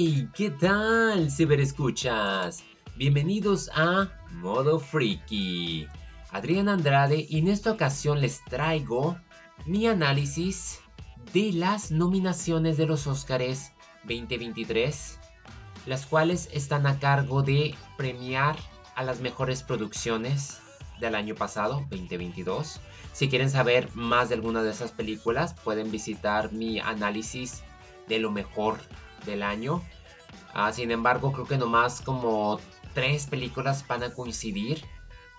Hey, ¿qué tal, ciberescuchas? Bienvenidos a Modo Freaky. Adrián Andrade y en esta ocasión les traigo mi análisis de las nominaciones de los Óscares 2023, las cuales están a cargo de premiar a las mejores producciones del año pasado, 2022. Si quieren saber más de alguna de esas películas, pueden visitar mi análisis de lo mejor del año. Ah, sin embargo, creo que nomás como tres películas van a coincidir.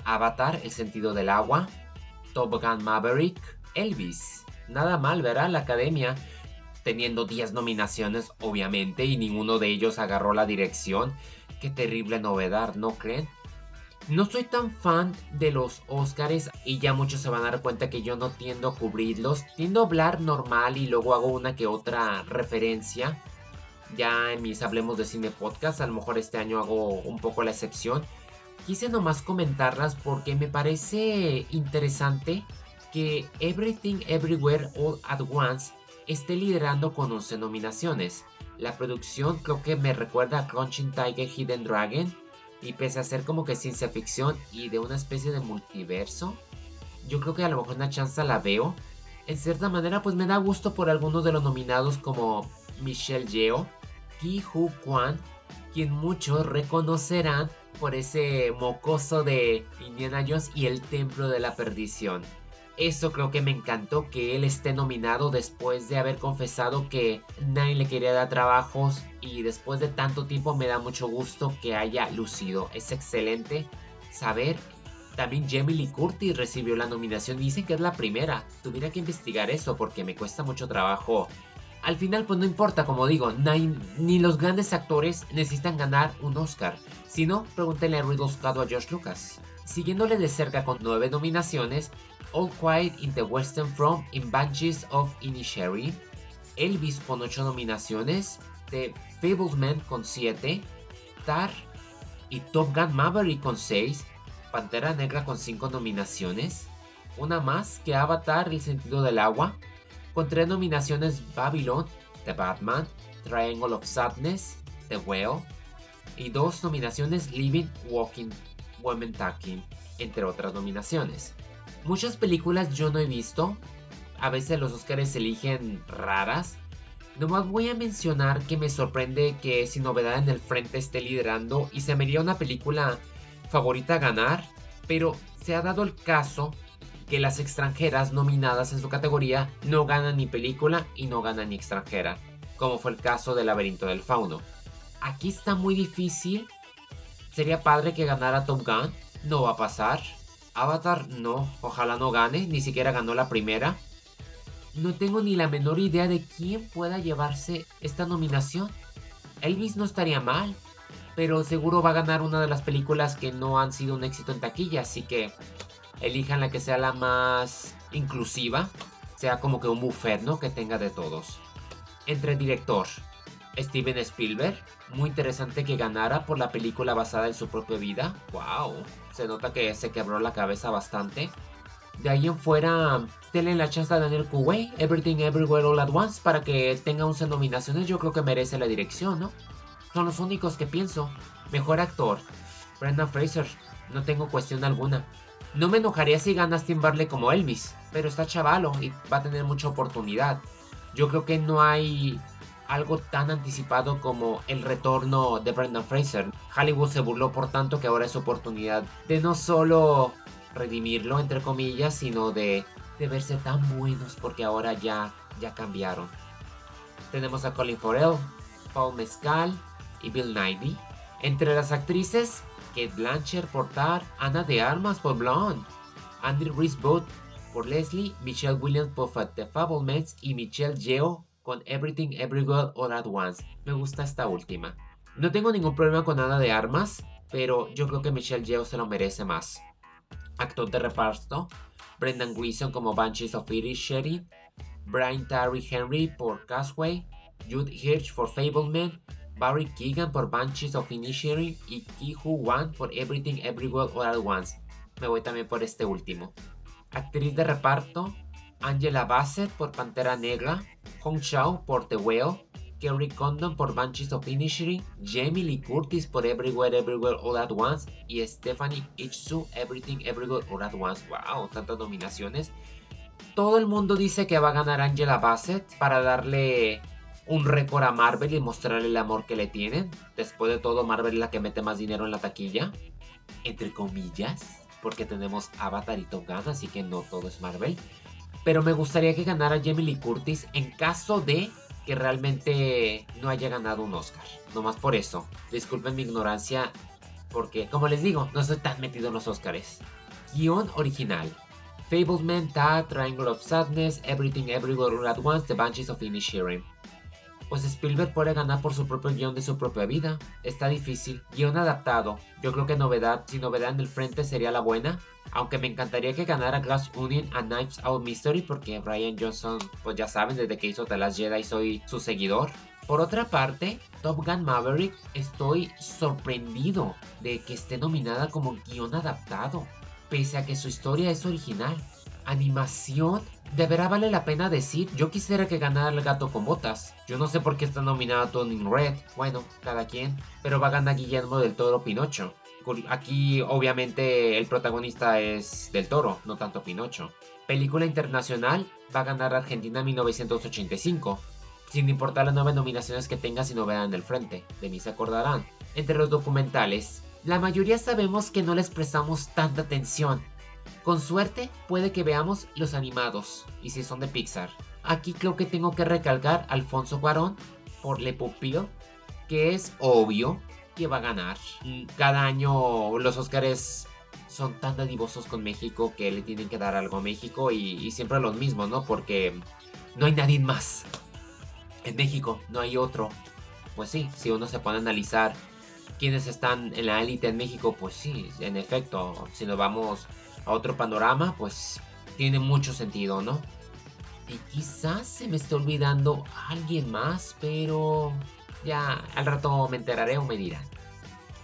Avatar, El sentido del agua, Top Gun Maverick, Elvis. Nada mal, verá La academia teniendo 10 nominaciones, obviamente, y ninguno de ellos agarró la dirección. Qué terrible novedad, ¿no creen? No soy tan fan de los Oscars y ya muchos se van a dar cuenta que yo no tiendo a cubrirlos. Tiendo a hablar normal y luego hago una que otra referencia. Ya en mis Hablemos de Cine Podcast, a lo mejor este año hago un poco la excepción. Quise nomás comentarlas porque me parece interesante que Everything Everywhere All at Once esté liderando con 11 nominaciones. La producción creo que me recuerda a Crunching Tiger Hidden Dragon y pese a ser como que ciencia ficción y de una especie de multiverso, yo creo que a lo mejor una chance la veo. En cierta manera, pues me da gusto por algunos de los nominados como Michelle Yeoh, Ki Hu Kwan, quien muchos reconocerán por ese mocoso de Indiana Jones y el Templo de la Perdición. Eso creo que me encantó que él esté nominado después de haber confesado que nadie le quería dar trabajos y después de tanto tiempo me da mucho gusto que haya lucido. Es excelente saber. También Jamie Lee Curtis recibió la nominación. Dicen que es la primera. Tuviera que investigar eso porque me cuesta mucho trabajo. Al final, pues no importa, como digo, ni los grandes actores necesitan ganar un Oscar. Si no, pregúntenle a o a George Lucas. Siguiéndole de cerca con nueve nominaciones, All Quiet in the Western Front in Banshees of Inisherin, Elvis con 8 nominaciones, The Fablesman con 7, Tar y Top Gun Maverick con 6, Pantera Negra con 5 nominaciones, una más que Avatar El sentido del agua, con 3 nominaciones Babylon, The Batman, Triangle of Sadness, The Whale, y 2 nominaciones Living, Walking, Women Talking, entre otras nominaciones. Muchas películas yo no he visto. A veces los Oscars eligen raras. Nomás voy a mencionar que me sorprende que Sin Novedad en el Frente esté liderando y se me haría una película favorita ganar, pero se ha dado el caso que las extranjeras nominadas en su categoría no ganan ni película y no ganan ni extranjera, como fue el caso de Laberinto del Fauno. Aquí está muy difícil. Sería padre que ganara Top Gun, no va a pasar. Avatar no, ojalá no gane, ni siquiera ganó la primera. No tengo ni la menor idea de quién pueda llevarse esta nominación. Elvis no estaría mal, pero seguro va a ganar una de las películas que no han sido un éxito en taquilla, así que elijan la que sea la más inclusiva, sea como que un buffet, ¿no? Que tenga de todos. Entre director, Steven Spielberg, muy interesante que ganara por la película basada en su propia vida. ¡Wow! Se nota que se quebró la cabeza bastante. De ahí en fuera, denle la chance a Daniel Kuwait, Everything Everywhere All At Once, para que tenga 11 nominaciones. Yo creo que merece la dirección, ¿no? Son los únicos que pienso. Mejor actor, Brendan Fraser, no tengo cuestión alguna. No me enojaría si gana Tim como Elvis, pero está chavalo y va a tener mucha oportunidad. Yo creo que no hay algo tan anticipado como el retorno de Brendan Fraser. Hollywood se burló por tanto que ahora es oportunidad de no solo redimirlo entre comillas, sino de, de verse tan buenos porque ahora ya, ya cambiaron. Tenemos a Colin Farrell, Paul Mescal y Bill Nighy. Entre las actrices, Kate Blanchett por Tar, Ana de Armas por Blonde, Andy Risbot por Leslie, Michelle Williams por The Fablemans y Michelle Yeoh con Everything Everywhere All at Once. Me gusta esta última. No tengo ningún problema con nada de armas, pero yo creo que Michelle Yeoh se lo merece más. Actor de reparto, Brendan Gleeson como Banshees of Sherry, Brian Terry Henry por Casway, Jude Hirsch por Fableman, Barry Keegan por Banshees of Inisherin y Ki Hu Wan por Everything Everywhere All at Once. Me voy también por este último. Actriz de reparto, Angela Bassett por Pantera Negra, Hong Chao por The Whale, Kerry Condon por Banshees of Inisherin, Jamie Lee Curtis por Everywhere Everywhere All At Once y Stephanie Itsu Everything Everywhere All At Once. ¡Wow! Tantas nominaciones. Todo el mundo dice que va a ganar Angela Bassett para darle un récord a Marvel y mostrarle el amor que le tienen. Después de todo, Marvel es la que mete más dinero en la taquilla. Entre comillas. Porque tenemos Avatar y Top así que no todo es Marvel. Pero me gustaría que ganara Jamie Lee Curtis en caso de que realmente no haya ganado un Oscar. No más por eso. Disculpen mi ignorancia, porque, como les digo, no estoy tan metido en los Oscars. Guión original. Fablesman, Ta, Triangle of Sadness, Everything Everywhere All At Once, The Banshees of Inisherin. Pues Spielberg puede ganar por su propio guion de su propia vida. Está difícil. Guión adaptado. Yo creo que novedad, si novedad en el frente sería la buena. Aunque me encantaría que ganara Glass Union a Knives Out Mystery porque Brian Johnson, pues ya saben, desde que hizo The Last Jedi soy su seguidor. Por otra parte, Top Gun Maverick estoy sorprendido de que esté nominada como guion adaptado, pese a que su historia es original. Animación, de verdad vale la pena decir, yo quisiera que ganara el gato con botas. Yo no sé por qué está nominada Tony Red, bueno, cada quien, pero va a ganar Guillermo del Toro Pinocho. Aquí obviamente el protagonista es del Toro, no tanto Pinocho. Película internacional va a ganar Argentina 1985. Sin importar las nueve nominaciones que tenga si no vean el frente, de mí se acordarán. Entre los documentales, la mayoría sabemos que no les prestamos tanta atención, con suerte puede que veamos los animados, y si son de Pixar. Aquí creo que tengo que recalcar Alfonso Cuarón por Le Pupil, que es obvio que va a ganar. Cada año los Oscars son tan dadivosos con México que le tienen que dar algo a México y, siempre lo mismo, ¿no? Porque no hay nadie más. En México no hay otro. Pues sí, si uno se pone a analizar quiénes están en la élite en México, pues sí, en efecto, si nos vamos a otro panorama, pues tiene mucho sentido, ¿no? Y quizás se me esté olvidando alguien más, pero ya al rato me enteraré o me dirán.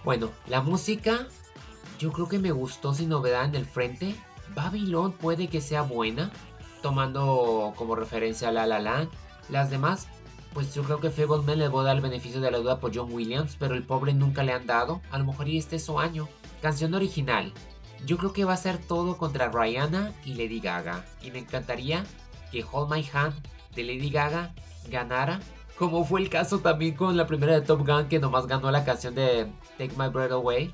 Bueno, la música yo creo que me gustó sin novedad en el frente. Babylon puede que sea buena, tomando como referencia a La La Land. Las demás, pues yo creo que Fableman le voy a dar el beneficio de la duda por John Williams, pero el pobre nunca le han dado. A lo mejor y este es su año. Canción original. Yo creo que va a ser todo contra Rihanna y Lady Gaga. Y me encantaría que Hold My Hand de Lady Gaga ganara. Como fue el caso también con la primera de Top Gun que nomás ganó la canción de Take My Breath Away.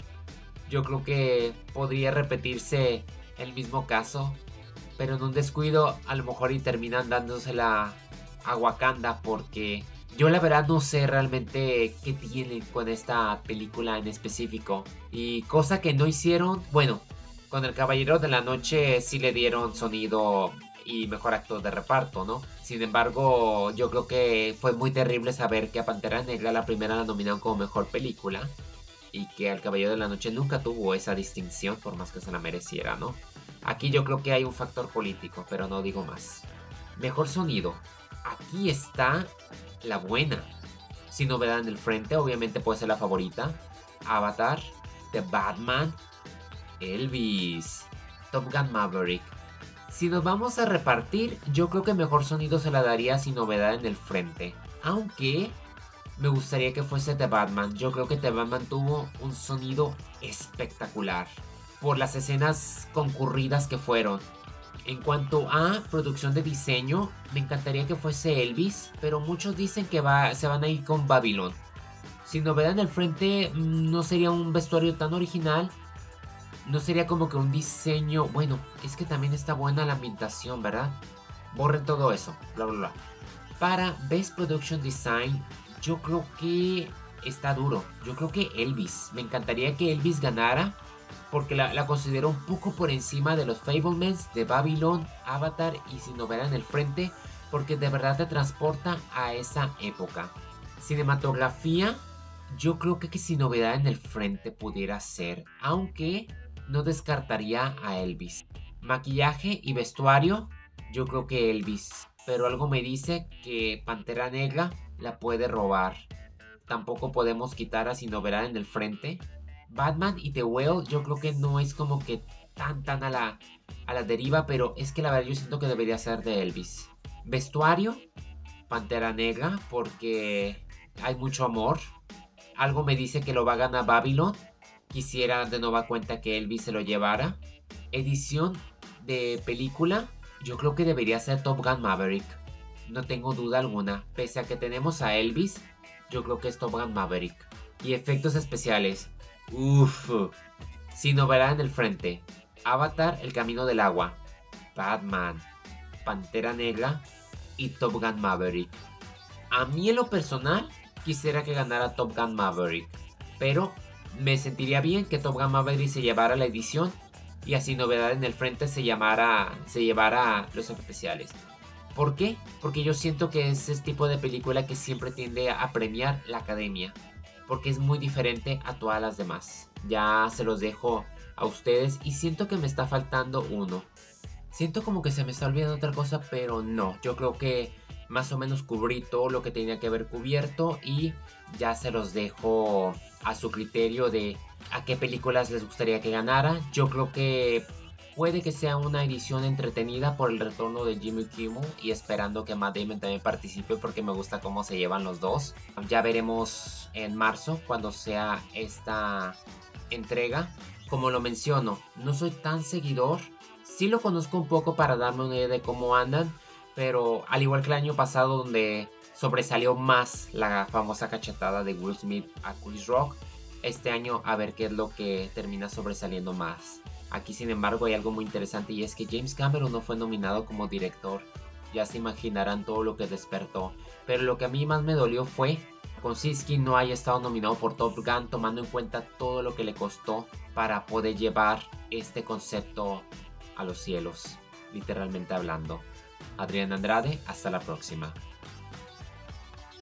Yo creo que podría repetirse el mismo caso. Pero en un descuido a lo mejor y terminan dándosela a Wakanda porque yo la verdad no sé realmente qué tienen con esta película en específico. Y cosa que no hicieron, bueno, con El Caballero de la Noche sí le dieron sonido y mejor actor de reparto, ¿no? Sin embargo, yo creo que fue muy terrible saber que a Pantera Negra la primera la nominaron como mejor película y que El Caballero de la Noche nunca tuvo esa distinción por más que se la mereciera, ¿no? Aquí yo creo que hay un factor político, pero no digo más. Mejor sonido. Aquí está la buena. Sin novedad en el frente, obviamente puede ser la favorita. Avatar, The Batman, Elvis, Top Gun Maverick. Si nos vamos a repartir, yo creo que mejor sonido se la daría sin novedad en el frente. Aunque me gustaría que fuese The Batman. Yo creo que The Batman tuvo un sonido espectacular. Por las escenas concurridas que fueron. En cuanto a producción de diseño, me encantaría que fuese Elvis, pero muchos dicen que va, se van a ir con Babylon. Sin novedad en el frente, mm, no sería un vestuario tan original, no sería como que un diseño. Bueno, es que también está buena la ambientación, ¿verdad? Borren todo eso, bla, bla, bla. Para Best Production Design, yo creo que está duro. Yo creo que Elvis. Me encantaría que Elvis ganara. Porque la, considero un poco por encima de los Fablemans, de Babylon, Avatar y Sin Novedad en el Frente. Porque de verdad te transporta a esa época. Cinematografía, yo creo que, que Sin Novedad en el Frente pudiera ser. Aunque no descartaría a Elvis. Maquillaje y vestuario, yo creo que Elvis. Pero algo me dice que Pantera Negra la puede robar. Tampoco podemos quitar a Sinoverán en el frente. Batman y The Whale yo creo que no es como que tan tan a la, a la deriva, pero es que la verdad yo siento que debería ser de Elvis. Vestuario, Pantera Negra porque hay mucho amor. Algo me dice que lo va a ganar Babylon. Quisiera de nueva cuenta que Elvis se lo llevara. Edición de película. Yo creo que debería ser Top Gun Maverick. No tengo duda alguna. Pese a que tenemos a Elvis, yo creo que es Top Gun Maverick. Y efectos especiales. Uff. Sin novedad en el frente. Avatar, El Camino del Agua. Batman. Pantera Negra. Y Top Gun Maverick. A mí en lo personal, quisiera que ganara Top Gun Maverick. Pero me sentiría bien que Top Gun Maverick se llevara la edición y así novedad en el frente se llamara se llevara los especiales. ¿Por qué? Porque yo siento que es ese tipo de película que siempre tiende a premiar la academia. Porque es muy diferente a todas las demás. Ya se los dejo a ustedes y siento que me está faltando uno. Siento como que se me está olvidando otra cosa, pero no. Yo creo que más o menos cubrí todo lo que tenía que haber cubierto y ya se los dejo a su criterio de a qué películas les gustaría que ganara. Yo creo que puede que sea una edición entretenida por el retorno de Jimmy Kimmel y esperando que Matt Damon también participe porque me gusta cómo se llevan los dos. Ya veremos en marzo cuando sea esta entrega. Como lo menciono, no soy tan seguidor. Sí lo conozco un poco para darme una idea de cómo andan, pero al igual que el año pasado donde sobresalió más la famosa cachetada de Will Smith a Chris Rock, este año a ver qué es lo que termina sobresaliendo más. Aquí sin embargo hay algo muy interesante y es que James Cameron no fue nominado como director. Ya se imaginarán todo lo que despertó. Pero lo que a mí más me dolió fue Konsinski no haya estado nominado por Top Gun tomando en cuenta todo lo que le costó para poder llevar este concepto a los cielos, literalmente hablando. Adrián Andrade, hasta la próxima.